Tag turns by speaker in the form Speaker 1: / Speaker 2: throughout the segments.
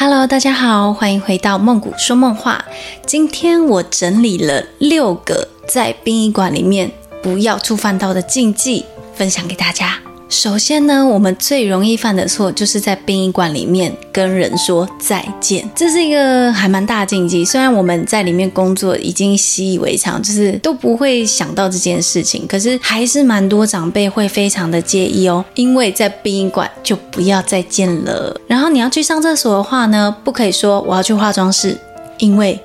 Speaker 1: Hello，大家好，欢迎回到梦谷说梦话。今天我整理了六个在殡仪馆里面不要触犯到的禁忌，分享给大家。首先呢，我们最容易犯的错就是在殡仪馆里面跟人说再见，这是一个还蛮大的禁忌。虽然我们在里面工作已经习以为常，就是都不会想到这件事情，可是还是蛮多长辈会非常的介意哦。因为在殡仪馆就不要再见了。然后你要去上厕所的话呢，不可以说我要去化妆室，因为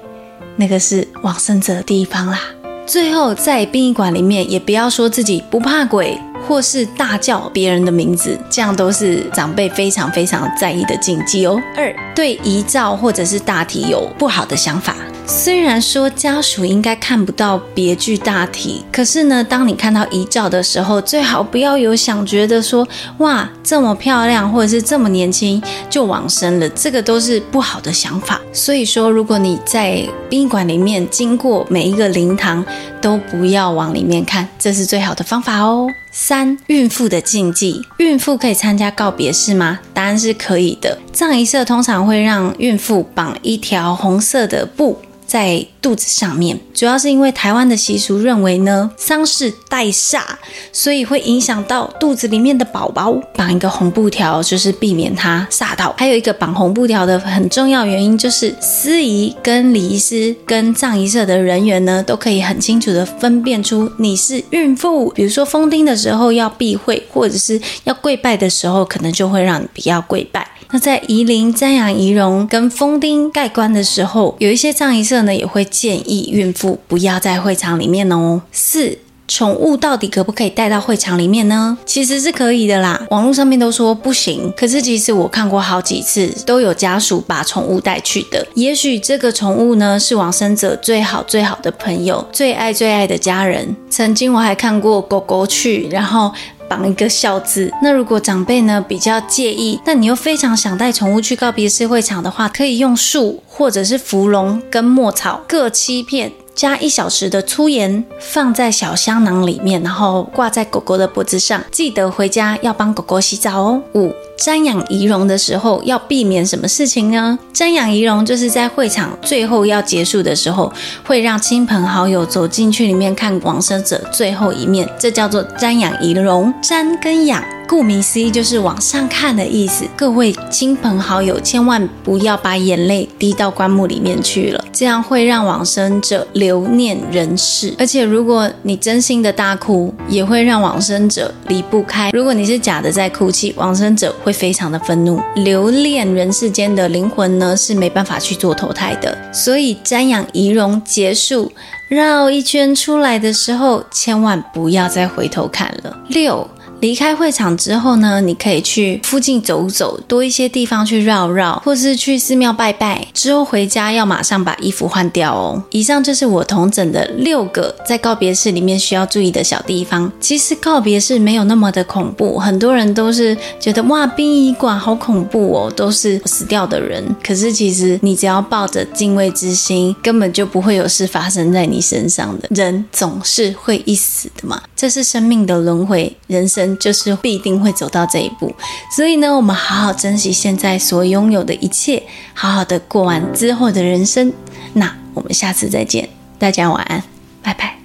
Speaker 1: 那个是往生者的地方啦。最后在殡仪馆里面也不要说自己不怕鬼。或是大叫别人的名字，这样都是长辈非常非常在意的禁忌哦。二，对遗照或者是大体有不好的想法。虽然说家属应该看不到别具大体，可是呢，当你看到遗照的时候，最好不要有想觉得说，哇，这么漂亮，或者是这么年轻就往生了，这个都是不好的想法。所以说，如果你在殡仪馆里面经过每一个灵堂，都不要往里面看，这是最好的方法哦。三、孕妇的禁忌，孕妇可以参加告别式吗？答案是可以的。葬仪社通常会让孕妇绑一条红色的布。在肚子上面，主要是因为台湾的习俗认为呢，丧事带煞，所以会影响到肚子里面的宝宝。绑一个红布条，就是避免它煞到。还有一个绑红布条的很重要原因，就是司仪跟礼仪师跟葬仪社的人员呢，都可以很清楚的分辨出你是孕妇。比如说封丁的时候要避讳，或者是要跪拜的时候，可能就会让你不要跪拜。那在仪灵、瞻仰仪容跟封丁盖棺的时候，有一些葬仪社呢也会建议孕妇不要在会场里面哦。四，宠物到底可不可以带到会场里面呢？其实是可以的啦，网络上面都说不行，可是其实我看过好几次，都有家属把宠物带去的。也许这个宠物呢是往生者最好最好的朋友，最爱最爱的家人。曾经我还看过狗狗去，然后。绑一个孝字。那如果长辈呢比较介意，但你又非常想带宠物去告别式会场的话，可以用树或者是芙蓉跟墨草各七片。加一小时的粗盐，放在小香囊里面，然后挂在狗狗的脖子上。记得回家要帮狗狗洗澡哦。五，瞻仰仪容的时候要避免什么事情呢？瞻仰仪容就是在会场最后要结束的时候，会让亲朋好友走进去里面看往生者最后一面，这叫做瞻仰仪容。瞻跟仰。顾名思义，就是往上看的意思。各位亲朋好友，千万不要把眼泪滴到棺木里面去了，这样会让往生者留念人世。而且，如果你真心的大哭，也会让往生者离不开。如果你是假的在哭泣，往生者会非常的愤怒。留恋人世间的灵魂呢，是没办法去做投胎的。所以，瞻仰仪容结束，绕一圈出来的时候，千万不要再回头看了。六。离开会场之后呢，你可以去附近走走，多一些地方去绕绕，或是去寺庙拜拜。之后回家要马上把衣服换掉哦。以上就是我同整的六个在告别式里面需要注意的小地方。其实告别式没有那么的恐怖，很多人都是觉得哇，殡仪馆好恐怖哦，都是死掉的人。可是其实你只要抱着敬畏之心，根本就不会有事发生在你身上的。人总是会一死的嘛，这是生命的轮回，人生。就是必定会走到这一步，所以呢，我们好好珍惜现在所拥有的一切，好好的过完之后的人生。那我们下次再见，大家晚安，拜拜。